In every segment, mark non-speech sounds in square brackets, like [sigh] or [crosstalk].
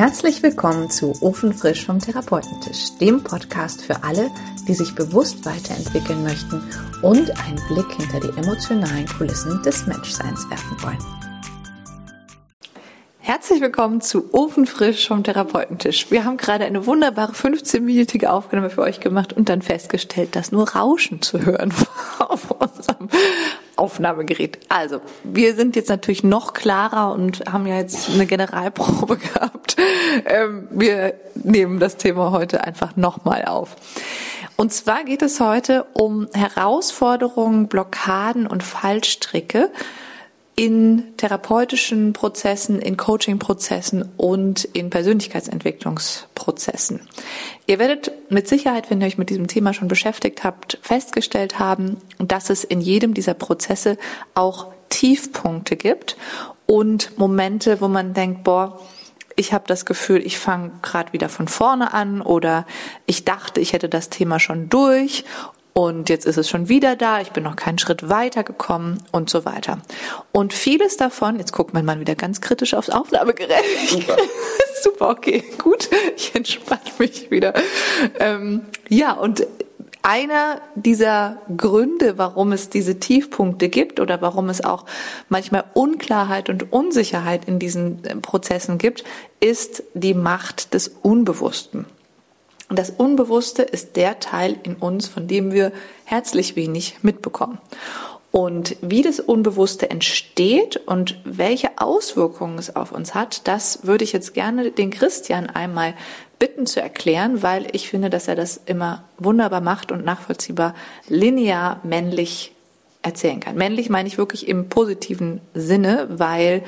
Herzlich willkommen zu Ofenfrisch vom Therapeutentisch, dem Podcast für alle, die sich bewusst weiterentwickeln möchten und einen Blick hinter die emotionalen Kulissen des Menschseins werfen wollen. Herzlich willkommen zu Ofenfrisch vom Therapeutentisch. Wir haben gerade eine wunderbare 15-minütige Aufnahme für euch gemacht und dann festgestellt, dass nur Rauschen zu hören war [laughs] auf unserem Aufnahmegerät. Also, wir sind jetzt natürlich noch klarer und haben ja jetzt eine Generalprobe [laughs] gehabt. Ähm, wir nehmen das Thema heute einfach nochmal auf. Und zwar geht es heute um Herausforderungen, Blockaden und Fallstricke in therapeutischen Prozessen, in Coaching-Prozessen und in Persönlichkeitsentwicklungsprozessen. Ihr werdet mit Sicherheit, wenn ihr euch mit diesem Thema schon beschäftigt habt, festgestellt haben, dass es in jedem dieser Prozesse auch Tiefpunkte gibt und Momente, wo man denkt, boah, ich habe das Gefühl, ich fange gerade wieder von vorne an oder ich dachte, ich hätte das Thema schon durch und jetzt ist es schon wieder da, ich bin noch keinen Schritt weiter gekommen und so weiter. Und vieles davon, jetzt guckt mein Mann wieder ganz kritisch aufs Aufnahmegerät. Super. [laughs] Super, okay, gut, ich entspanne mich wieder. Ähm, ja, und einer dieser Gründe, warum es diese Tiefpunkte gibt oder warum es auch manchmal Unklarheit und Unsicherheit in diesen äh, Prozessen gibt, ist die Macht des Unbewussten. Und das Unbewusste ist der Teil in uns, von dem wir herzlich wenig mitbekommen. Und wie das Unbewusste entsteht und welche Auswirkungen es auf uns hat, das würde ich jetzt gerne den Christian einmal bitten zu erklären, weil ich finde, dass er das immer wunderbar macht und nachvollziehbar linear männlich erzählen kann. Männlich meine ich wirklich im positiven Sinne, weil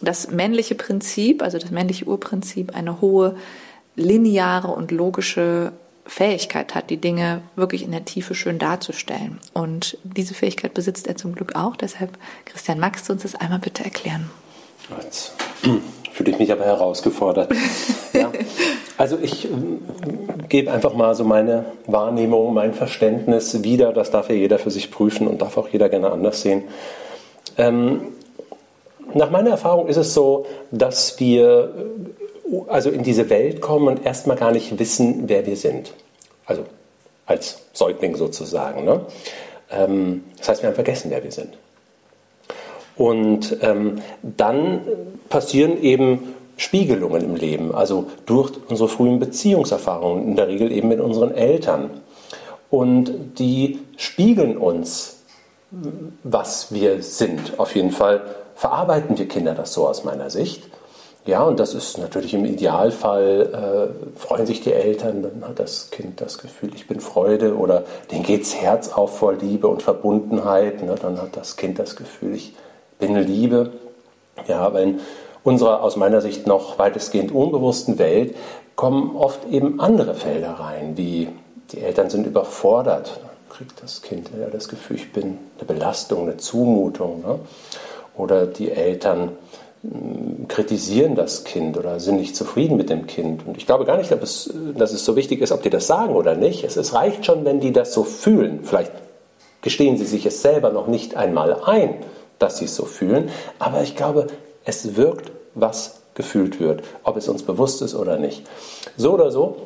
das männliche Prinzip, also das männliche Urprinzip, eine hohe lineare und logische Fähigkeit hat, die Dinge wirklich in der Tiefe schön darzustellen. Und diese Fähigkeit besitzt er zum Glück auch. Deshalb, Christian, magst du uns das einmal bitte erklären? Jetzt [clears throat] fühle ich mich aber herausgefordert. [laughs] ja. Also ich äh, gebe einfach mal so meine Wahrnehmung, mein Verständnis wieder. Das darf ja jeder für sich prüfen und darf auch jeder gerne anders sehen. Ähm, nach meiner Erfahrung ist es so, dass wir also in diese Welt kommen und erstmal gar nicht wissen, wer wir sind. Also als Säugling sozusagen. Ne? Ähm, das heißt, wir haben vergessen, wer wir sind. Und ähm, dann passieren eben Spiegelungen im Leben, also durch unsere frühen Beziehungserfahrungen, in der Regel eben mit unseren Eltern. Und die spiegeln uns, was wir sind. Auf jeden Fall verarbeiten wir Kinder das so aus meiner Sicht. Ja, und das ist natürlich im Idealfall, äh, freuen sich die Eltern, dann hat das Kind das Gefühl, ich bin Freude oder denen geht's Herz auf vor Liebe und Verbundenheit. Ne? Dann hat das Kind das Gefühl, ich bin Liebe. Ja, aber in unserer aus meiner Sicht noch weitestgehend unbewussten Welt kommen oft eben andere Felder rein, wie die Eltern sind überfordert. Dann kriegt das Kind ja das Gefühl, ich bin eine Belastung, eine Zumutung. Ne? Oder die Eltern kritisieren das Kind oder sind nicht zufrieden mit dem Kind. Und ich glaube gar nicht, dass es, dass es so wichtig ist, ob die das sagen oder nicht. Es, es reicht schon, wenn die das so fühlen. Vielleicht gestehen sie sich es selber noch nicht einmal ein, dass sie es so fühlen. Aber ich glaube, es wirkt, was gefühlt wird, ob es uns bewusst ist oder nicht. So oder so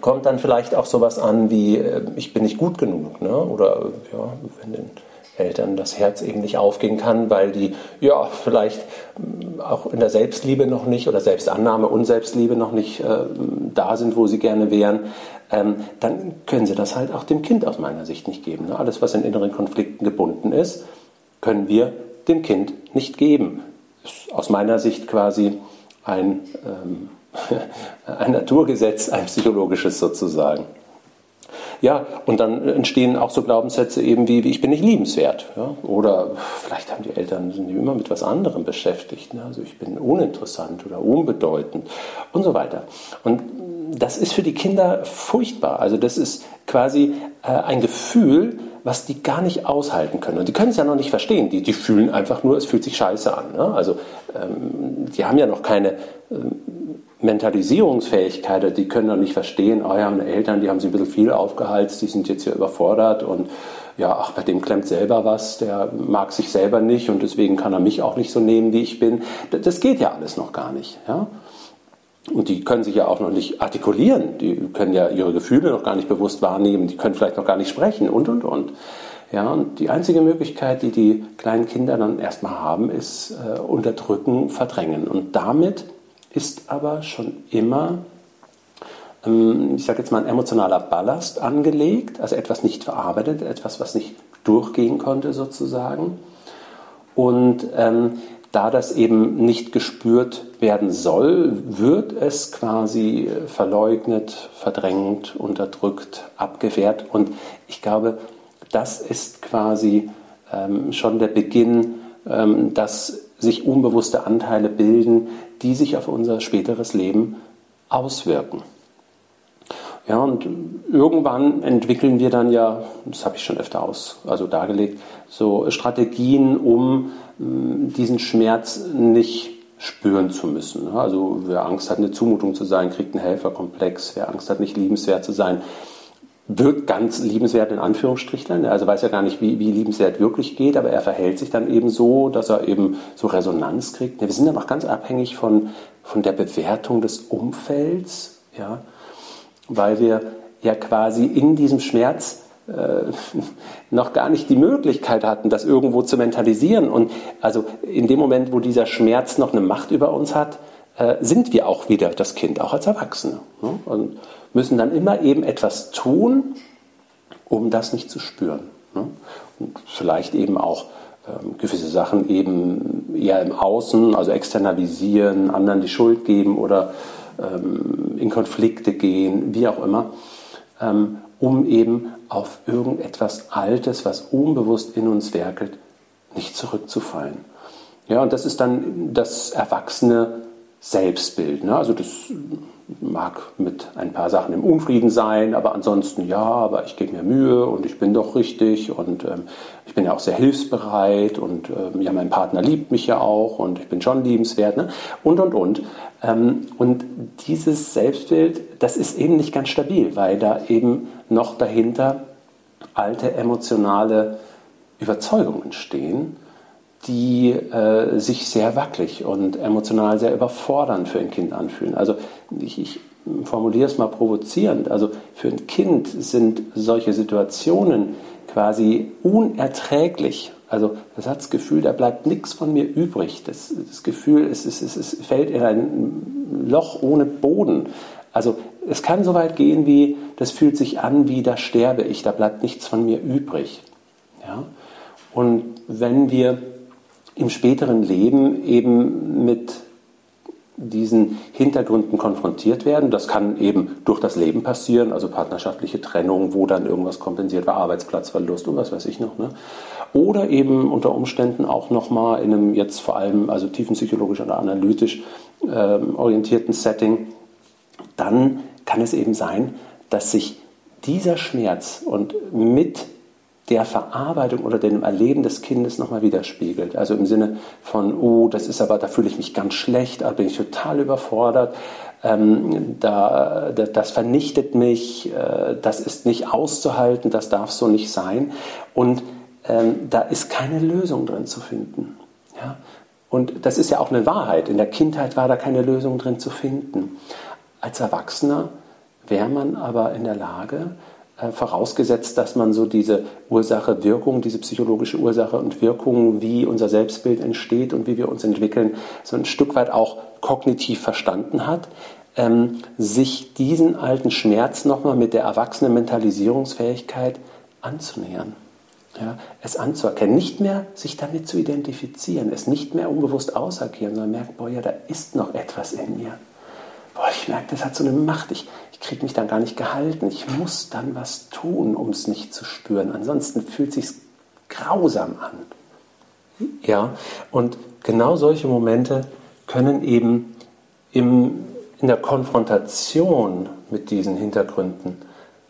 kommt dann vielleicht auch sowas an wie, äh, ich bin nicht gut genug. Ne? Oder ja, wenn den Eltern das Herz eben nicht aufgehen kann, weil die ja vielleicht mm, auch in der Selbstliebe noch nicht oder Selbstannahme und Selbstliebe noch nicht äh, da sind, wo sie gerne wären, ähm, dann können sie das halt auch dem Kind aus meiner Sicht nicht geben. Ne? Alles, was in inneren Konflikten gebunden ist, können wir dem Kind nicht geben. Ist aus meiner Sicht quasi ein, ähm, [laughs] ein Naturgesetz, ein psychologisches sozusagen. Ja, und dann entstehen auch so Glaubenssätze eben wie, wie ich bin nicht liebenswert. Ja? Oder vielleicht haben die Eltern sind immer mit was anderem beschäftigt. Ne? Also ich bin uninteressant oder unbedeutend und so weiter. Und das ist für die Kinder furchtbar. Also das ist quasi äh, ein Gefühl, was die gar nicht aushalten können. Und die können es ja noch nicht verstehen. Die, die fühlen einfach nur, es fühlt sich scheiße an. Ne? Also ähm, die haben ja noch keine ähm, Mentalisierungsfähigkeit, die können dann nicht verstehen, oh ja, meine Eltern, die haben sie ein bisschen viel aufgeheizt, die sind jetzt hier überfordert und ja, ach, bei dem klemmt selber was, der mag sich selber nicht und deswegen kann er mich auch nicht so nehmen, wie ich bin. Das geht ja alles noch gar nicht. Ja? und die können sich ja auch noch nicht artikulieren, die können ja ihre Gefühle noch gar nicht bewusst wahrnehmen, die können vielleicht noch gar nicht sprechen und, und, und. Ja, und die einzige Möglichkeit, die die kleinen Kinder dann erstmal haben, ist äh, unterdrücken, verdrängen. Und damit ist aber schon immer, ähm, ich sage jetzt mal, ein emotionaler Ballast angelegt, also etwas nicht verarbeitet, etwas, was nicht durchgehen konnte sozusagen. Und ähm, da das eben nicht gespürt werden soll, wird es quasi verleugnet, verdrängt, unterdrückt, abgewehrt. Und ich glaube, das ist quasi ähm, schon der Beginn, ähm, dass sich unbewusste Anteile bilden, die sich auf unser späteres Leben auswirken. Ja, und irgendwann entwickeln wir dann ja, das habe ich schon öfter aus, also dargelegt, so Strategien, um mm, diesen Schmerz nicht spüren zu müssen. Also wer Angst hat, eine Zumutung zu sein, kriegt einen Helferkomplex. Wer Angst hat, nicht liebenswert zu sein, wird ganz liebenswert in Anführungsstrichen. Also weiß ja gar nicht, wie, wie liebenswert wirklich geht, aber er verhält sich dann eben so, dass er eben so Resonanz kriegt. Wir sind dann auch ganz abhängig von, von der Bewertung des Umfelds, ja, weil wir ja quasi in diesem Schmerz äh, [laughs] noch gar nicht die Möglichkeit hatten, das irgendwo zu mentalisieren. Und also in dem Moment, wo dieser Schmerz noch eine Macht über uns hat, äh, sind wir auch wieder das Kind, auch als Erwachsene. Ne? Und müssen dann immer eben etwas tun, um das nicht zu spüren. Ne? Und vielleicht eben auch ähm, gewisse Sachen eben eher im Außen, also externalisieren, anderen die Schuld geben oder ähm, in Konflikte gehen, wie auch immer, ähm, um eben auf irgendetwas Altes, was unbewusst in uns werkelt, nicht zurückzufallen. Ja, und das ist dann das erwachsene Selbstbild. Ne? Also das mag mit ein paar Sachen im Unfrieden sein, aber ansonsten ja, aber ich gebe mir Mühe und ich bin doch richtig und ähm, ich bin ja auch sehr hilfsbereit und ähm, ja, mein Partner liebt mich ja auch und ich bin schon liebenswert ne? und und und. Ähm, und dieses Selbstbild, das ist eben nicht ganz stabil, weil da eben noch dahinter alte emotionale Überzeugungen stehen die äh, sich sehr wackelig und emotional sehr überfordernd für ein Kind anfühlen. Also ich, ich formuliere es mal provozierend. Also für ein Kind sind solche Situationen quasi unerträglich. Also das hat das Gefühl, da bleibt nichts von mir übrig. Das, das Gefühl, es, es, es, es fällt in ein Loch ohne Boden. Also es kann so weit gehen wie, das fühlt sich an wie, da sterbe ich, da bleibt nichts von mir übrig. Ja? Und wenn wir im späteren Leben eben mit diesen Hintergründen konfrontiert werden. Das kann eben durch das Leben passieren, also partnerschaftliche Trennung, wo dann irgendwas kompensiert war, Arbeitsplatzverlust und was weiß ich noch. Ne? Oder eben unter Umständen auch nochmal in einem jetzt vor allem also tiefenpsychologisch oder analytisch äh, orientierten Setting. Dann kann es eben sein, dass sich dieser Schmerz und mit der Verarbeitung oder dem Erleben des Kindes nochmal widerspiegelt. Also im Sinne von, oh, das ist aber, da fühle ich mich ganz schlecht, da bin ich total überfordert, ähm, da, da, das vernichtet mich, äh, das ist nicht auszuhalten, das darf so nicht sein. Und ähm, da ist keine Lösung drin zu finden. Ja? Und das ist ja auch eine Wahrheit. In der Kindheit war da keine Lösung drin zu finden. Als Erwachsener wäre man aber in der Lage, vorausgesetzt, dass man so diese Ursache-Wirkung, diese psychologische Ursache und Wirkung, wie unser Selbstbild entsteht und wie wir uns entwickeln, so ein Stück weit auch kognitiv verstanden hat, ähm, sich diesen alten Schmerz nochmal mit der erwachsenen Mentalisierungsfähigkeit anzunähern. Ja, es anzuerkennen, nicht mehr sich damit zu identifizieren, es nicht mehr unbewusst ausagieren, sondern merken, boah, ja, da ist noch etwas in mir boah, ich merke, das hat so eine Macht, ich, ich kriege mich dann gar nicht gehalten, ich muss dann was tun, um es nicht zu spüren. Ansonsten fühlt es sich grausam an. Ja, und genau solche Momente können eben im, in der Konfrontation mit diesen Hintergründen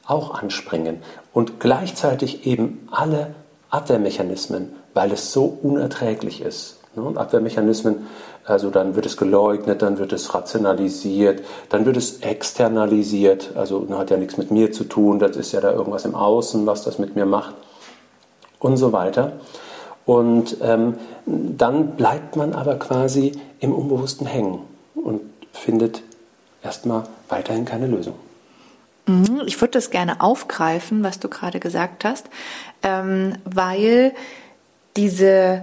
auch anspringen und gleichzeitig eben alle Abwehrmechanismen, weil es so unerträglich ist. Ne? Abwehrmechanismen also dann wird es geleugnet, dann wird es rationalisiert, dann wird es externalisiert. Also das hat ja nichts mit mir zu tun, das ist ja da irgendwas im Außen, was das mit mir macht und so weiter. Und ähm, dann bleibt man aber quasi im Unbewussten hängen und findet erstmal weiterhin keine Lösung. Mhm, ich würde das gerne aufgreifen, was du gerade gesagt hast, ähm, weil diese,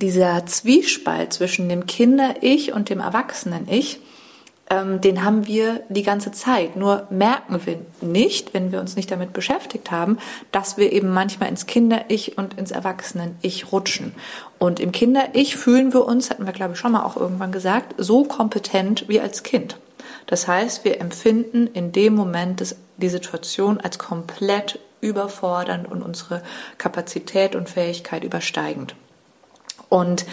dieser Zwiespalt zwischen dem Kinder-Ich und dem Erwachsenen-Ich, ähm, den haben wir die ganze Zeit. Nur merken wir nicht, wenn wir uns nicht damit beschäftigt haben, dass wir eben manchmal ins Kinder-Ich und ins Erwachsenen-Ich rutschen. Und im Kinder-Ich fühlen wir uns, hatten wir glaube ich schon mal auch irgendwann gesagt, so kompetent wie als Kind. Das heißt, wir empfinden in dem Moment das, die Situation als komplett überfordernd und unsere Kapazität und Fähigkeit übersteigend. Und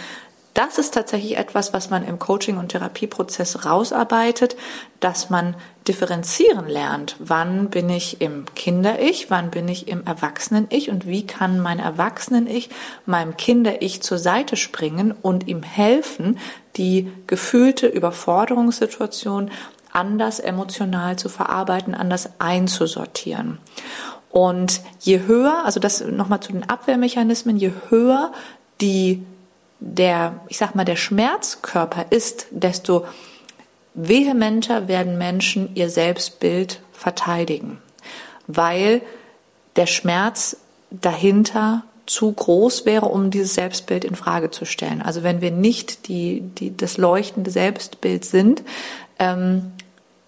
das ist tatsächlich etwas, was man im Coaching- und Therapieprozess rausarbeitet, dass man differenzieren lernt. Wann bin ich im Kinder-Ich, wann bin ich im Erwachsenen-Ich und wie kann mein Erwachsenen-Ich meinem Kinder-Ich zur Seite springen und ihm helfen, die gefühlte Überforderungssituation anders emotional zu verarbeiten, anders einzusortieren. Und je höher, also das nochmal zu den Abwehrmechanismen, je höher die, der, ich sag mal, der Schmerzkörper ist, desto vehementer werden Menschen ihr Selbstbild verteidigen, weil der Schmerz dahinter zu groß wäre, um dieses Selbstbild in Frage zu stellen. Also wenn wir nicht die, die, das leuchtende Selbstbild sind, ähm,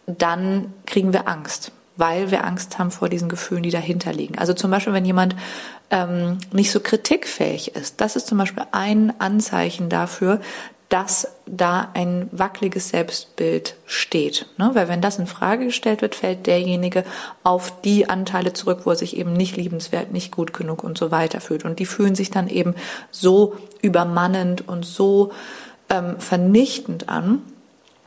dann kriegen wir Angst, weil wir Angst haben vor diesen Gefühlen, die dahinter liegen. Also zum Beispiel, wenn jemand ähm, nicht so kritikfähig ist, das ist zum Beispiel ein Anzeichen dafür, dass da ein wackeliges Selbstbild steht. Ne? Weil wenn das in Frage gestellt wird, fällt derjenige auf die Anteile zurück, wo er sich eben nicht liebenswert, nicht gut genug und so weiter fühlt. Und die fühlen sich dann eben so übermannend und so ähm, vernichtend an,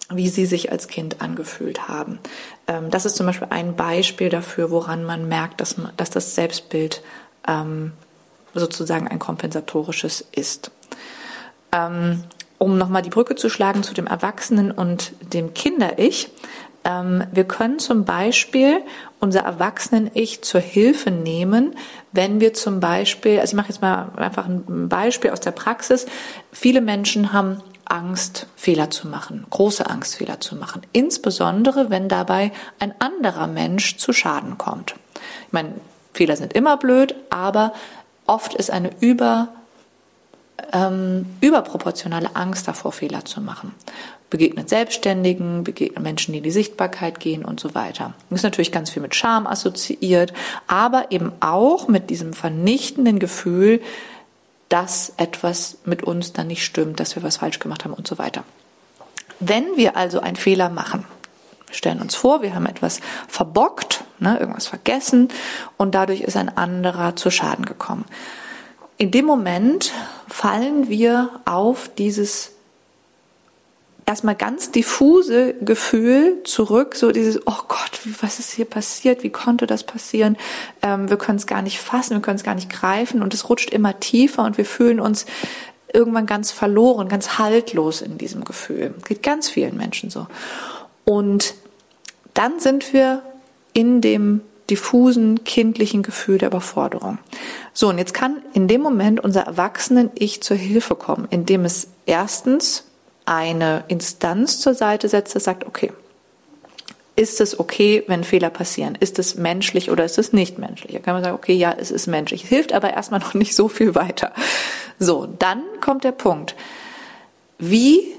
wie sie sich als Kind angefühlt haben. Ähm, das ist zum Beispiel ein Beispiel dafür, woran man merkt, dass, man, dass das Selbstbild ähm, sozusagen ein kompensatorisches ist. Ähm, um nochmal die Brücke zu schlagen zu dem Erwachsenen und dem Kinder-Ich. wir können zum Beispiel unser Erwachsenen-Ich zur Hilfe nehmen, wenn wir zum Beispiel, also ich mache jetzt mal einfach ein Beispiel aus der Praxis. Viele Menschen haben Angst, Fehler zu machen, große Angst, Fehler zu machen. Insbesondere, wenn dabei ein anderer Mensch zu Schaden kommt. Ich meine, Fehler sind immer blöd, aber oft ist eine über, ähm, überproportionale Angst davor, Fehler zu machen. Begegnet Selbstständigen, begegnet Menschen, die in die Sichtbarkeit gehen und so weiter. Das ist natürlich ganz viel mit Scham assoziiert, aber eben auch mit diesem vernichtenden Gefühl, dass etwas mit uns dann nicht stimmt, dass wir was falsch gemacht haben und so weiter. Wenn wir also einen Fehler machen, stellen uns vor, wir haben etwas verbockt, ne, irgendwas vergessen und dadurch ist ein anderer zu Schaden gekommen. In dem Moment fallen wir auf dieses erstmal ganz diffuse Gefühl zurück, so dieses, oh Gott, was ist hier passiert? Wie konnte das passieren? Ähm, wir können es gar nicht fassen, wir können es gar nicht greifen und es rutscht immer tiefer und wir fühlen uns irgendwann ganz verloren, ganz haltlos in diesem Gefühl. Geht ganz vielen Menschen so. Und dann sind wir in dem diffusen kindlichen Gefühl der Überforderung. So, und jetzt kann in dem Moment unser Erwachsenen-Ich zur Hilfe kommen, indem es erstens eine Instanz zur Seite setzt, das sagt, okay, ist es okay, wenn Fehler passieren? Ist es menschlich oder ist es nicht menschlich? Da kann man sagen, okay, ja, es ist menschlich. Hilft aber erstmal noch nicht so viel weiter. So, dann kommt der Punkt. Wie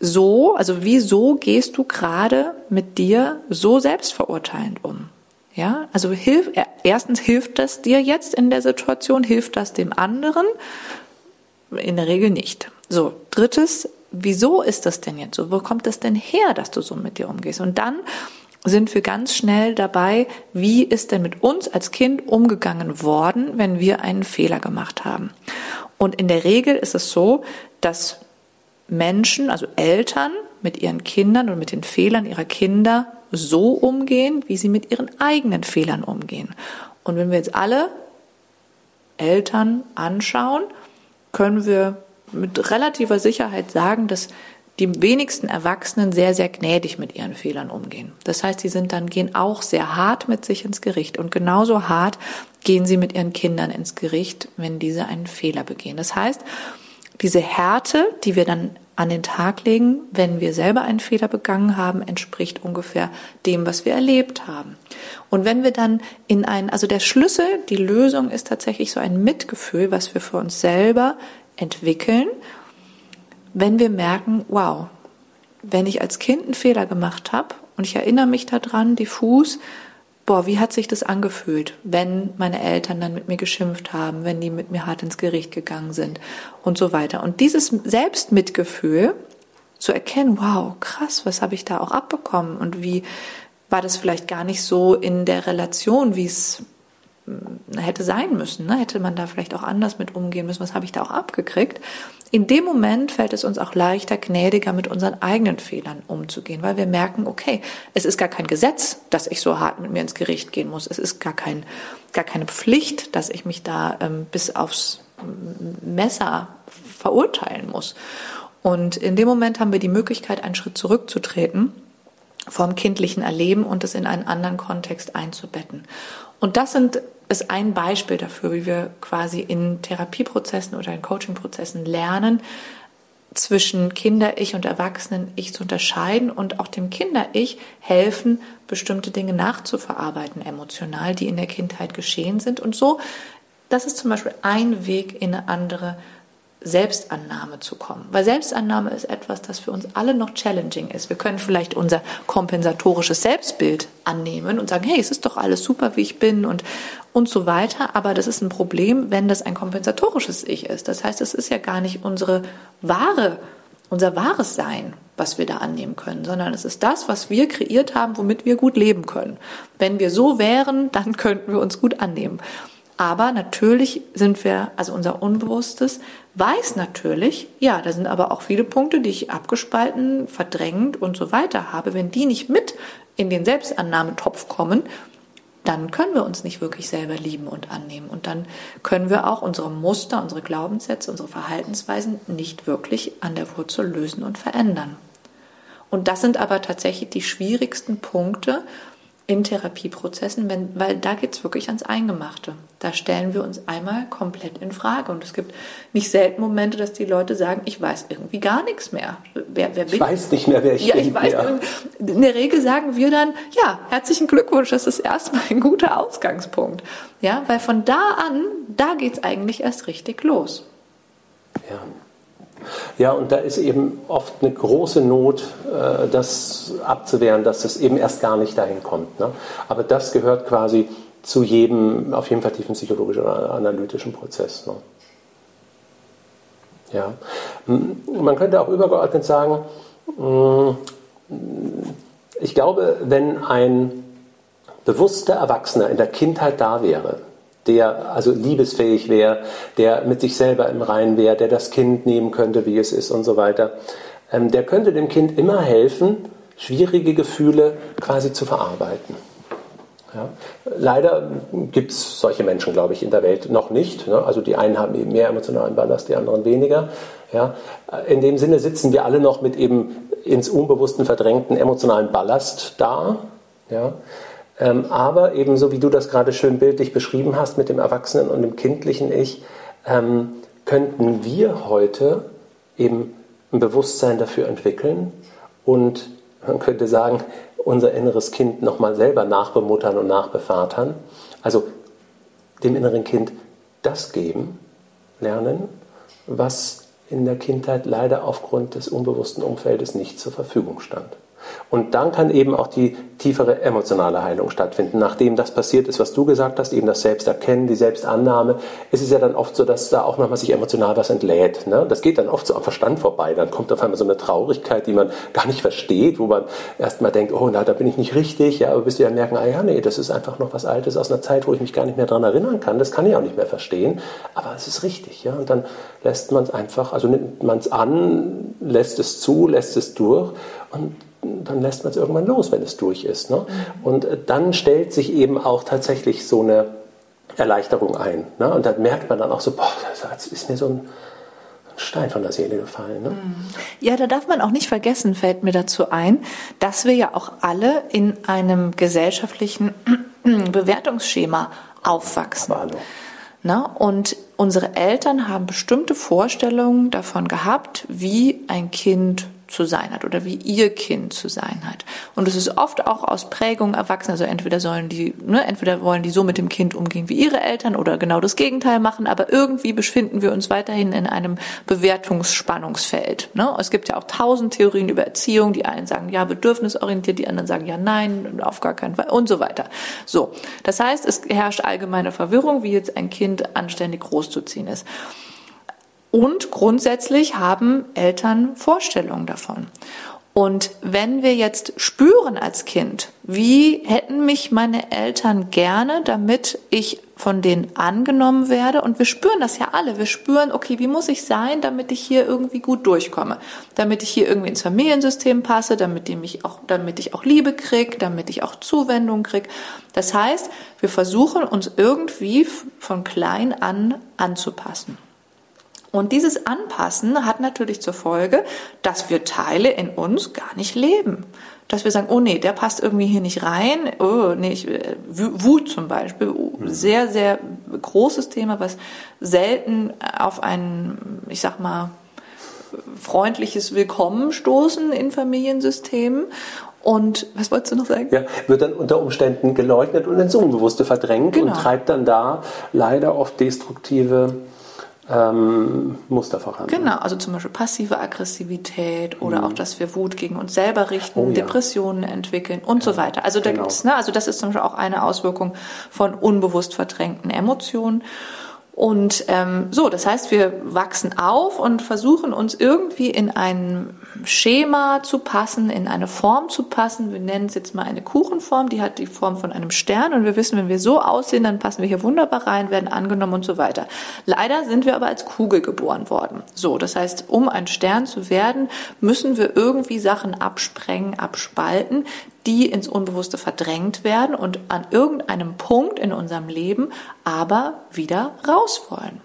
so, also wieso gehst du gerade mit dir so selbstverurteilend um? Ja, also hilf, erstens hilft das dir jetzt in der Situation, hilft das dem anderen? In der Regel nicht. So, drittes, wieso ist das denn jetzt so? Wo kommt das denn her, dass du so mit dir umgehst? Und dann sind wir ganz schnell dabei, wie ist denn mit uns als Kind umgegangen worden, wenn wir einen Fehler gemacht haben. Und in der Regel ist es so, dass Menschen, also Eltern, mit ihren Kindern und mit den Fehlern ihrer Kinder so umgehen, wie sie mit ihren eigenen Fehlern umgehen. Und wenn wir jetzt alle Eltern anschauen, können wir mit relativer Sicherheit sagen, dass die wenigsten Erwachsenen sehr, sehr gnädig mit ihren Fehlern umgehen. Das heißt, sie sind dann, gehen auch sehr hart mit sich ins Gericht und genauso hart gehen sie mit ihren Kindern ins Gericht, wenn diese einen Fehler begehen. Das heißt, diese Härte, die wir dann an den Tag legen, wenn wir selber einen Fehler begangen haben, entspricht ungefähr dem, was wir erlebt haben. Und wenn wir dann in ein, also der Schlüssel, die Lösung ist tatsächlich so ein Mitgefühl, was wir für uns selber entwickeln, wenn wir merken, wow, wenn ich als Kind einen Fehler gemacht habe und ich erinnere mich daran, diffus, boah, wie hat sich das angefühlt, wenn meine Eltern dann mit mir geschimpft haben, wenn die mit mir hart ins Gericht gegangen sind und so weiter. Und dieses Selbstmitgefühl zu erkennen, wow, krass, was habe ich da auch abbekommen und wie war das vielleicht gar nicht so in der Relation, wie es hätte sein müssen. Ne? Hätte man da vielleicht auch anders mit umgehen müssen. Was habe ich da auch abgekriegt? In dem Moment fällt es uns auch leichter, gnädiger mit unseren eigenen Fehlern umzugehen, weil wir merken, okay, es ist gar kein Gesetz, dass ich so hart mit mir ins Gericht gehen muss. Es ist gar, kein, gar keine Pflicht, dass ich mich da ähm, bis aufs Messer verurteilen muss. Und in dem Moment haben wir die Möglichkeit, einen Schritt zurückzutreten vom kindlichen Erleben und es in einen anderen Kontext einzubetten. Und das sind, ist ein Beispiel dafür, wie wir quasi in Therapieprozessen oder in Coachingprozessen lernen, zwischen Kinder-Ich und Erwachsenen-Ich zu unterscheiden und auch dem Kinder-Ich helfen, bestimmte Dinge nachzuverarbeiten emotional, die in der Kindheit geschehen sind. Und so, das ist zum Beispiel ein Weg in eine andere Selbstannahme zu kommen. Weil Selbstannahme ist etwas, das für uns alle noch challenging ist. Wir können vielleicht unser kompensatorisches Selbstbild annehmen und sagen, hey, es ist doch alles super, wie ich bin und, und so weiter. Aber das ist ein Problem, wenn das ein kompensatorisches Ich ist. Das heißt, es ist ja gar nicht unsere wahre, unser wahres Sein, was wir da annehmen können, sondern es ist das, was wir kreiert haben, womit wir gut leben können. Wenn wir so wären, dann [laughs] könnten wir uns gut annehmen. Aber natürlich sind wir, also unser Unbewusstes weiß natürlich, ja, da sind aber auch viele Punkte, die ich abgespalten, verdrängt und so weiter habe. Wenn die nicht mit in den Selbstannahmetopf kommen, dann können wir uns nicht wirklich selber lieben und annehmen. Und dann können wir auch unsere Muster, unsere Glaubenssätze, unsere Verhaltensweisen nicht wirklich an der Wurzel lösen und verändern. Und das sind aber tatsächlich die schwierigsten Punkte, in Therapieprozessen, wenn, weil da geht es wirklich ans Eingemachte. Da stellen wir uns einmal komplett in Frage. Und es gibt nicht selten Momente, dass die Leute sagen, ich weiß irgendwie gar nichts mehr. Wer, wer bin ich weiß nicht mehr, wer ich ja, bin. Ich weiß, ja. In der Regel sagen wir dann, ja, herzlichen Glückwunsch, das ist erstmal ein guter Ausgangspunkt. Ja, weil von da an, da geht es eigentlich erst richtig los. Ja. Ja, und da ist eben oft eine große Not, äh, das abzuwehren, dass es eben erst gar nicht dahin kommt. Ne? Aber das gehört quasi zu jedem, auf jeden Fall tiefen psychologischen oder analytischen Prozess. Ne? Ja. Man könnte auch übergeordnet sagen, mm, ich glaube, wenn ein bewusster Erwachsener in der Kindheit da wäre, der also liebesfähig wäre, der mit sich selber im Rein wäre, der das Kind nehmen könnte, wie es ist und so weiter. Ähm, der könnte dem Kind immer helfen, schwierige Gefühle quasi zu verarbeiten. Ja. Leider gibt es solche Menschen, glaube ich, in der Welt noch nicht. Ne? Also die einen haben eben mehr emotionalen Ballast, die anderen weniger. Ja. In dem Sinne sitzen wir alle noch mit eben ins Unbewussten verdrängten emotionalen Ballast da. Ja. Ähm, aber ebenso wie du das gerade schön bildlich beschrieben hast mit dem Erwachsenen und dem kindlichen Ich, ähm, könnten wir heute eben ein Bewusstsein dafür entwickeln und man könnte sagen, unser inneres Kind nochmal selber nachbemuttern und nachbevatern. Also dem inneren Kind das geben, lernen, was in der Kindheit leider aufgrund des unbewussten Umfeldes nicht zur Verfügung stand. Und dann kann eben auch die tiefere emotionale Heilung stattfinden. Nachdem das passiert ist, was du gesagt hast, eben das Selbsterkennen, die Selbstannahme, ist es ja dann oft so, dass da auch nochmal sich emotional was entlädt. Ne? Das geht dann oft so am Verstand vorbei. Dann kommt auf einmal so eine Traurigkeit, die man [laughs] gar nicht versteht, wo man erstmal denkt, oh, na, da bin ich nicht richtig. Ja, aber bis wir dann merken, ah ja, nee, das ist einfach noch was Altes aus einer Zeit, wo ich mich gar nicht mehr daran erinnern kann. Das kann ich auch nicht mehr verstehen. Aber es ist richtig. Ja? Und dann lässt man es einfach, also nimmt man es an, lässt es zu, lässt es durch und dann lässt man es irgendwann los, wenn es durch ist. Ne? Und äh, dann stellt sich eben auch tatsächlich so eine Erleichterung ein. Ne? Und dann merkt man dann auch so, boah, das ist mir so ein Stein von der Seele gefallen. Ne? Mhm. Ja, da darf man auch nicht vergessen, fällt mir dazu ein, dass wir ja auch alle in einem gesellschaftlichen [clears throat] Bewertungsschema aufwachsen. Na, und unsere Eltern haben bestimmte Vorstellungen davon gehabt, wie ein Kind zu sein hat oder wie ihr Kind zu sein hat. Und es ist oft auch aus Prägung erwachsen. Also entweder sollen die, ne, entweder wollen die so mit dem Kind umgehen wie ihre Eltern oder genau das Gegenteil machen, aber irgendwie befinden wir uns weiterhin in einem Bewertungsspannungsfeld. Ne? Es gibt ja auch tausend Theorien über Erziehung. Die einen sagen ja bedürfnisorientiert, die anderen sagen ja nein, auf gar keinen Fall und so weiter. So, das heißt, es herrscht allgemeine Verwirrung, wie jetzt ein Kind anständig großzuziehen ist. Und grundsätzlich haben Eltern Vorstellungen davon. Und wenn wir jetzt spüren als Kind, wie hätten mich meine Eltern gerne, damit ich von denen angenommen werde, und wir spüren das ja alle, wir spüren, okay, wie muss ich sein, damit ich hier irgendwie gut durchkomme, damit ich hier irgendwie ins Familiensystem passe, damit, die mich auch, damit ich auch Liebe krieg, damit ich auch Zuwendung krieg. Das heißt, wir versuchen uns irgendwie von klein an anzupassen. Und dieses Anpassen hat natürlich zur Folge, dass wir Teile in uns gar nicht leben. Dass wir sagen, oh nee, der passt irgendwie hier nicht rein. Oh nee, ich, äh, Wut zum Beispiel, mhm. sehr, sehr großes Thema, was selten auf ein, ich sag mal, freundliches Willkommen stoßen in Familiensystemen. Und was wolltest du noch sagen? Ja, wird dann unter Umständen geleugnet und ins Unbewusste verdrängt genau. und treibt dann da leider oft destruktive ähm, Muster voran. Genau, also zum Beispiel passive Aggressivität oder mhm. auch, dass wir Wut gegen uns selber richten, oh, ja. Depressionen entwickeln und ja, so weiter. Also da genau. gibt's, ne, also das ist zum Beispiel auch eine Auswirkung von unbewusst verdrängten Emotionen. Und ähm, so, das heißt, wir wachsen auf und versuchen uns irgendwie in ein Schema zu passen, in eine Form zu passen. Wir nennen es jetzt mal eine Kuchenform, die hat die Form von einem Stern und wir wissen, wenn wir so aussehen, dann passen wir hier wunderbar rein, werden angenommen und so weiter. Leider sind wir aber als Kugel geboren worden. So, das heißt, um ein Stern zu werden, müssen wir irgendwie Sachen absprengen, abspalten, die ins Unbewusste verdrängt werden und an irgendeinem Punkt in unserem Leben aber wieder raus wollen.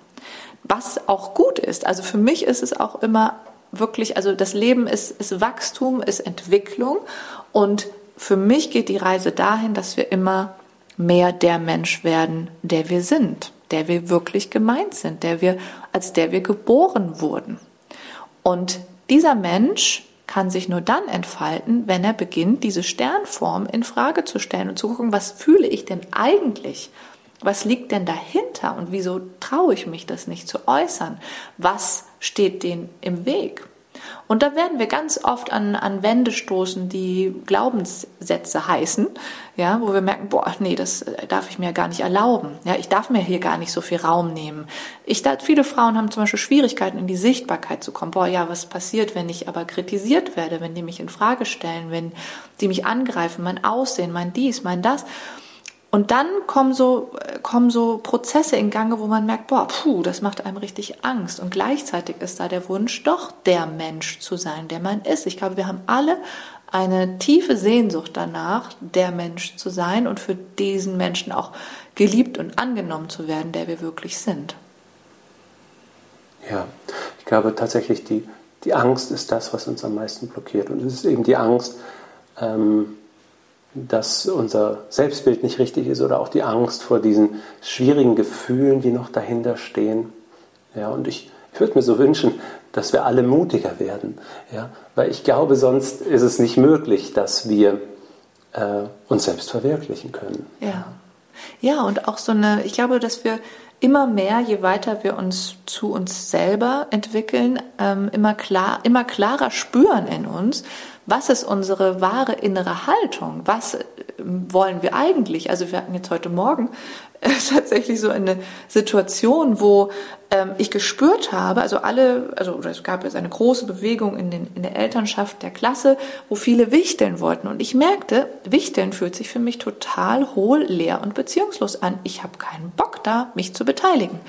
Was auch gut ist. Also für mich ist es auch immer wirklich, also das Leben ist, ist Wachstum, ist Entwicklung und für mich geht die Reise dahin, dass wir immer mehr der Mensch werden, der wir sind, der wir wirklich gemeint sind, der wir, als der wir geboren wurden. Und dieser Mensch kann sich nur dann entfalten, wenn er beginnt, diese Sternform in Frage zu stellen und zu gucken, was fühle ich denn eigentlich? Was liegt denn dahinter und wieso traue ich mich das nicht zu äußern? Was steht denen im Weg? Und da werden wir ganz oft an, an Wände stoßen, die Glaubenssätze heißen, ja, wo wir merken, boah, nee, das äh, darf ich mir gar nicht erlauben. Ja, ich darf mir hier gar nicht so viel Raum nehmen. Ich, da, viele Frauen haben zum Beispiel Schwierigkeiten, in die Sichtbarkeit zu kommen. Boah, ja, was passiert, wenn ich aber kritisiert werde, wenn die mich in Frage stellen, wenn die mich angreifen, mein Aussehen, mein dies, mein das. Und dann kommen so, kommen so Prozesse in Gange, wo man merkt, boah, puh, das macht einem richtig Angst. Und gleichzeitig ist da der Wunsch, doch der Mensch zu sein, der man ist. Ich glaube, wir haben alle eine tiefe Sehnsucht danach, der Mensch zu sein und für diesen Menschen auch geliebt und angenommen zu werden, der wir wirklich sind. Ja, ich glaube tatsächlich, die, die Angst ist das, was uns am meisten blockiert. Und es ist eben die Angst, ähm, dass unser Selbstbild nicht richtig ist oder auch die Angst vor diesen schwierigen Gefühlen, die noch dahinter stehen. Ja, und ich, ich würde mir so wünschen, dass wir alle mutiger werden. Ja, weil ich glaube, sonst ist es nicht möglich, dass wir äh, uns selbst verwirklichen können. Ja. Ja, und auch so eine, ich glaube, dass wir immer mehr, je weiter wir uns zu uns selber entwickeln, ähm, immer klar, immer klarer spüren in uns, was ist unsere wahre innere Haltung? Was ähm, wollen wir eigentlich? Also wir hatten jetzt heute Morgen äh, [laughs] tatsächlich so eine Situation, wo ähm, ich gespürt habe, also alle, also es gab jetzt eine große Bewegung in, den, in der Elternschaft der Klasse, wo viele wichteln wollten. Und ich merkte, wichteln fühlt sich für mich total hohl, leer und beziehungslos an. Ich habe keinen Bock da, mich zu beteiligen.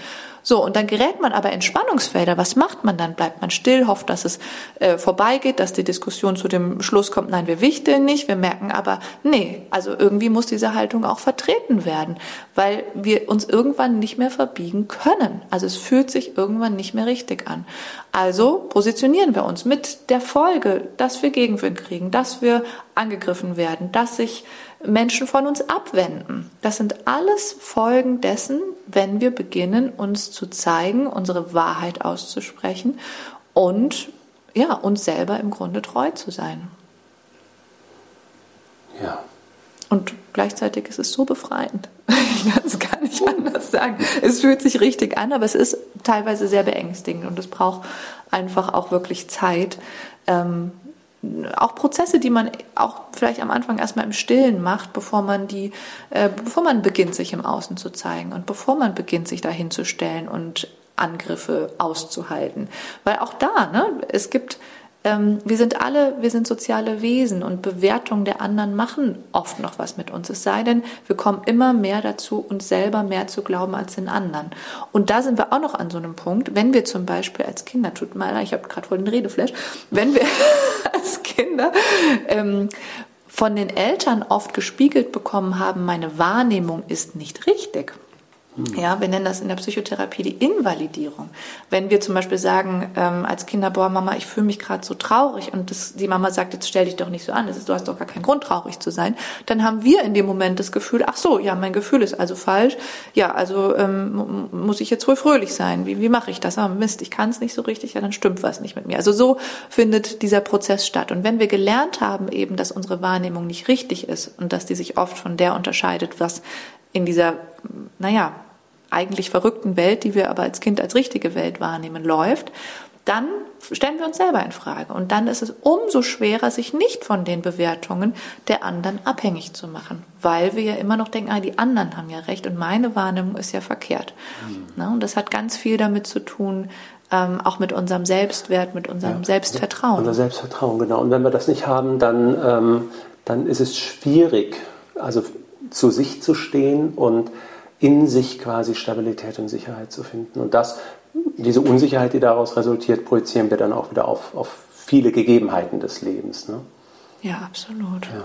So, und dann gerät man aber in Spannungsfelder. Was macht man dann? Bleibt man still, hofft, dass es äh, vorbeigeht, dass die Diskussion zu dem Schluss kommt, nein, wir wichteln nicht. Wir merken aber, nee, also irgendwie muss diese Haltung auch vertreten werden, weil wir uns irgendwann nicht mehr verbiegen können. Also es fühlt sich irgendwann nicht mehr richtig an. Also positionieren wir uns mit der Folge, dass wir Gegenwind kriegen, dass wir angegriffen werden, dass sich Menschen von uns abwenden. Das sind alles Folgen dessen, wenn wir beginnen, uns zu zeigen, unsere Wahrheit auszusprechen und ja, uns selber im Grunde treu zu sein. Ja. Und gleichzeitig ist es so befreiend. [laughs] Ich kann es gar nicht anders sagen. Es fühlt sich richtig an, aber es ist teilweise sehr beängstigend und es braucht einfach auch wirklich Zeit. Ähm, auch Prozesse, die man auch vielleicht am Anfang erstmal im Stillen macht, bevor man die, äh, bevor man beginnt, sich im Außen zu zeigen und bevor man beginnt, sich dahin zu stellen und Angriffe auszuhalten. Weil auch da, ne, es gibt ähm, wir sind alle, wir sind soziale Wesen und Bewertungen der anderen machen oft noch was mit uns. Es sei denn, wir kommen immer mehr dazu, uns selber mehr zu glauben als den anderen. Und da sind wir auch noch an so einem Punkt, wenn wir zum Beispiel als Kinder, tut mal, ich habe gerade voll den Redeflash, wenn wir [laughs] als Kinder ähm, von den Eltern oft gespiegelt bekommen haben, meine Wahrnehmung ist nicht richtig ja, wir nennen das in der Psychotherapie die Invalidierung. Wenn wir zum Beispiel sagen ähm, als Kinder, boah Mama, ich fühle mich gerade so traurig und das, die Mama sagt, jetzt stell dich doch nicht so an, ist, du hast doch gar keinen Grund traurig zu sein, dann haben wir in dem Moment das Gefühl, ach so, ja, mein Gefühl ist also falsch, ja, also ähm, muss ich jetzt wohl fröhlich sein, wie, wie mache ich das? Ah, Mist, ich kann es nicht so richtig, ja, dann stimmt was nicht mit mir. Also so findet dieser Prozess statt. Und wenn wir gelernt haben eben, dass unsere Wahrnehmung nicht richtig ist und dass die sich oft von der unterscheidet, was in dieser, naja, eigentlich verrückten Welt, die wir aber als Kind als richtige Welt wahrnehmen, läuft, dann stellen wir uns selber in Frage. Und dann ist es umso schwerer, sich nicht von den Bewertungen der anderen abhängig zu machen, weil wir ja immer noch denken, ah, die anderen haben ja recht und meine Wahrnehmung ist ja verkehrt. Mhm. Und das hat ganz viel damit zu tun, ähm, auch mit unserem Selbstwert, mit unserem ja, Selbstvertrauen. Unser Selbstvertrauen, genau. Und wenn wir das nicht haben, dann, ähm, dann ist es schwierig, also zu sich zu stehen und in sich quasi Stabilität und Sicherheit zu finden. Und das, diese Unsicherheit, die daraus resultiert, projizieren wir dann auch wieder auf, auf viele Gegebenheiten des Lebens. Ne? Ja, absolut. Ja.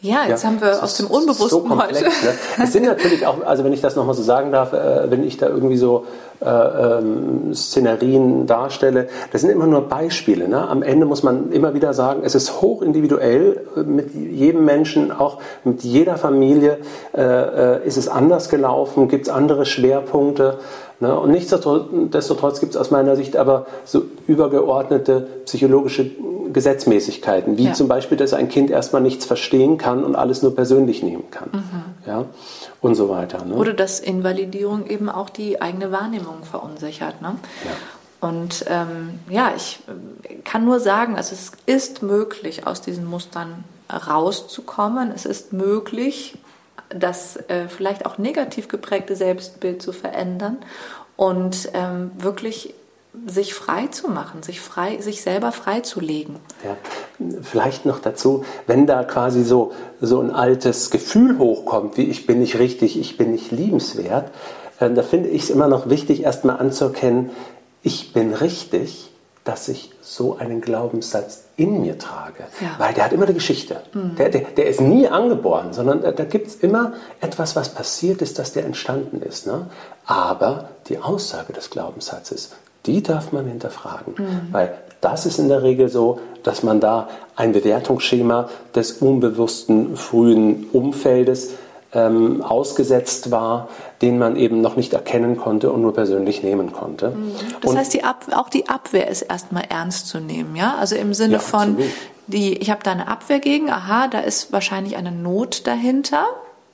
Ja, jetzt ja, haben wir aus dem Unbewussten so komplex, heute. Ne? Es sind natürlich auch, also wenn ich das nochmal so sagen darf, äh, wenn ich da irgendwie so äh, ähm, Szenerien darstelle, das sind immer nur Beispiele. Ne? Am Ende muss man immer wieder sagen, es ist hoch individuell, mit jedem Menschen, auch mit jeder Familie äh, äh ist es anders gelaufen, gibt es andere Schwerpunkte. Ne? Und nichtsdestotrotz gibt es aus meiner Sicht aber so übergeordnete psychologische Gesetzmäßigkeiten, wie ja. zum Beispiel, dass ein Kind erstmal nichts verstehen kann und alles nur persönlich nehmen kann. Mhm. Ja? Und so weiter. Ne? Oder dass Invalidierung eben auch die eigene Wahrnehmung verunsichert. Ne? Ja. Und ähm, ja, ich äh, kann nur sagen, also es ist möglich, aus diesen Mustern rauszukommen. Es ist möglich, das äh, vielleicht auch negativ geprägte Selbstbild zu verändern und ähm, wirklich sich frei zu machen, sich frei, sich selber freizulegen. Ja, vielleicht noch dazu, wenn da quasi so, so ein altes Gefühl hochkommt, wie ich bin nicht richtig, ich bin nicht liebenswert, äh, da finde ich es immer noch wichtig, erstmal anzuerkennen, ich bin richtig, dass ich so einen Glaubenssatz in mir trage. Ja. Weil der hat immer eine Geschichte. Mhm. Der, der, der, ist nie angeboren, sondern da, da gibt es immer etwas, was passiert ist, dass der entstanden ist. Ne? Aber die Aussage des Glaubenssatzes, die darf man hinterfragen. Mhm. Weil das ist in der Regel so, dass man da ein Bewertungsschema des unbewussten frühen Umfeldes ähm, ausgesetzt war, den man eben noch nicht erkennen konnte und nur persönlich nehmen konnte. Mhm. Das und heißt, die Ab auch die Abwehr ist erstmal ernst zu nehmen, ja? Also im Sinne ja, von, die, ich habe da eine Abwehr gegen, aha, da ist wahrscheinlich eine Not dahinter.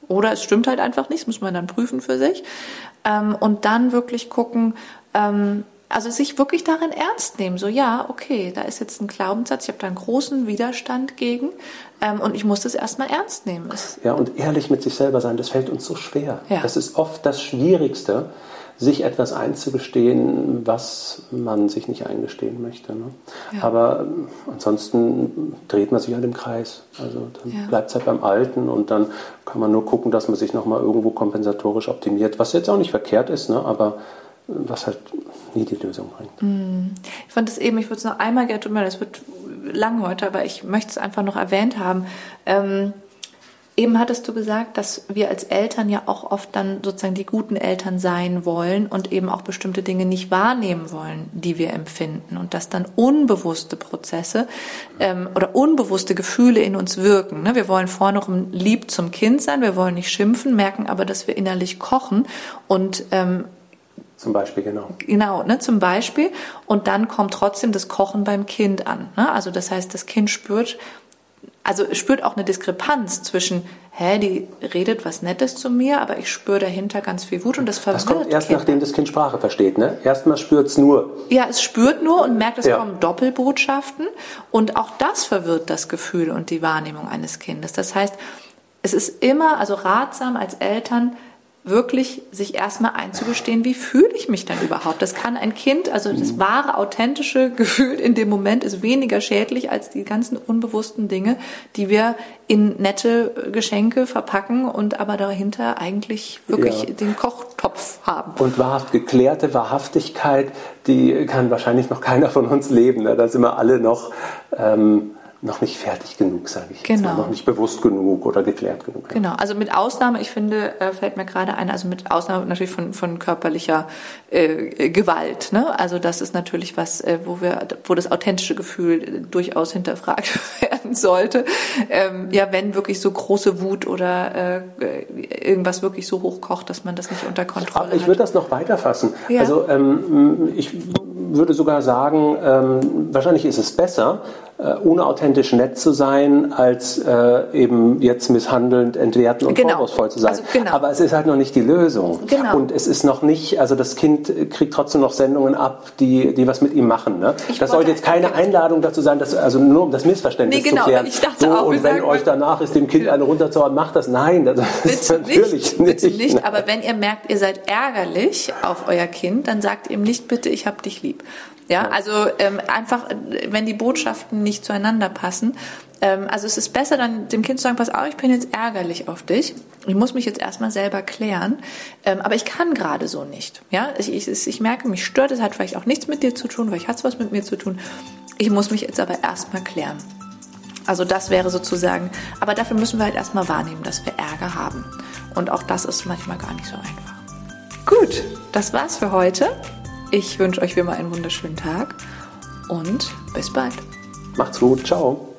Oder es stimmt halt einfach nicht, das muss man dann prüfen für sich. Ähm, und dann wirklich gucken, ähm, also sich wirklich darin ernst nehmen. So, ja, okay, da ist jetzt ein Glaubenssatz, ich habe da einen großen Widerstand gegen ähm, und ich muss das erstmal ernst nehmen. Es ja, und ehrlich mit sich selber sein, das fällt uns so schwer. Ja. Das ist oft das Schwierigste, sich etwas einzugestehen, was man sich nicht eingestehen möchte. Ne? Ja. Aber ähm, ansonsten dreht man sich halt im Kreis. Also dann ja. bleibt es halt beim Alten und dann kann man nur gucken, dass man sich nochmal irgendwo kompensatorisch optimiert, was jetzt auch nicht verkehrt ist, ne? aber was halt nie die Lösung bringt. Mm. Ich fand es eben, ich würde es noch einmal gerne tun, das wird lang heute, aber ich möchte es einfach noch erwähnt haben. Ähm, Eben hattest du gesagt, dass wir als Eltern ja auch oft dann sozusagen die guten Eltern sein wollen und eben auch bestimmte Dinge nicht wahrnehmen wollen, die wir empfinden und dass dann unbewusste Prozesse ähm, oder unbewusste Gefühle in uns wirken. Ne? Wir wollen vorne rum lieb zum Kind sein, wir wollen nicht schimpfen, merken aber, dass wir innerlich kochen und ähm, zum Beispiel, genau. Genau, ne, zum Beispiel. Und dann kommt trotzdem das Kochen beim Kind an. Ne? Also das heißt, das Kind spürt, also spürt auch eine Diskrepanz zwischen, hä, die redet was Nettes zu mir, aber ich spüre dahinter ganz viel Wut und das verwirrt Das kommt erst, Kinder. nachdem das Kind Sprache versteht, ne? Erstmal spürt es nur. Ja, es spürt nur und merkt, es Ja. kommen Doppelbotschaften und auch das verwirrt das Gefühl und die Wahrnehmung eines Kindes. Das heißt, es ist immer also ratsam als Eltern wirklich sich erstmal einzugestehen, wie fühle ich mich dann überhaupt? Das kann ein Kind, also Mhm. das wahre, authentische [laughs] Gefühl in dem Moment ist weniger schädlich als die ganzen unbewussten Dinge, die wir in nette Geschenke verpacken und aber dahinter eigentlich wirklich Ja. den Kochtopf haben. Und wahrhaft geklärte Wahrhaftigkeit, die kann wahrscheinlich noch keiner von uns leben. Ne? Da sind wir alle noch, ähm, noch nicht fertig genug, sage ich. jetzt Genau. mal. Noch nicht bewusst genug oder geklärt genug. Genau, also mit Ausnahme, ich finde, äh, fällt mir gerade ein, also mit Ausnahme natürlich von, von körperlicher äh, Gewalt. Ne? Also das ist natürlich was, äh, wo wir, wo das authentische Gefühl durchaus hinterfragt [laughs] werden sollte. Ähm, ja, wenn wirklich so große Wut oder äh, irgendwas wirklich so hochkocht, dass man das nicht unter Kontrolle Aber ich hat. würde das noch weiter fassen. Ja. Also ähm, ich würde sogar sagen, ähm, wahrscheinlich ist es besser, äh, ohne authentisch nett zu sein, als äh, eben jetzt misshandelnd, entwerten und Genau. vorwurfsvoll zu sein. Also genau. Aber es ist halt noch nicht die Lösung. Genau. Und es ist noch nicht, also das Kind kriegt trotzdem noch Sendungen ab, die, die was mit ihm machen. Ne? Das sollte jetzt keine Einladung dazu sein, dass, also nur um das Missverständnis Nee, genau, zu klären. ich dachte so, auch, und wenn euch danach ist, dem Kind eine runterzuhauen, macht das. Nein, das ist natürlich nicht, nicht. bitte nicht. Aber wenn ihr merkt, ihr seid ärgerlich auf euer Kind, dann sagt ihm nicht bitte, ich hab dich lieb. Ja, also ähm, einfach, wenn die Botschaften nicht zueinander passen. Ähm, also es ist besser, dann dem Kind zu sagen, pass auf, ich bin jetzt ärgerlich auf dich. Ich muss mich jetzt erstmal selber klären. Ähm, aber ich kann gerade so nicht. Ja, ich, ich, ich merke, mich stört, es hat vielleicht auch nichts mit dir zu tun, vielleicht hat es was mit mir zu tun. Ich muss mich jetzt aber erstmal klären. Also das wäre sozusagen, aber dafür müssen wir halt erstmal wahrnehmen, dass wir Ärger haben. Und auch das ist manchmal gar nicht so einfach. Gut, das war's für heute. Ich wünsche euch wie immer einen wunderschönen Tag und bis bald. Macht's gut, ciao.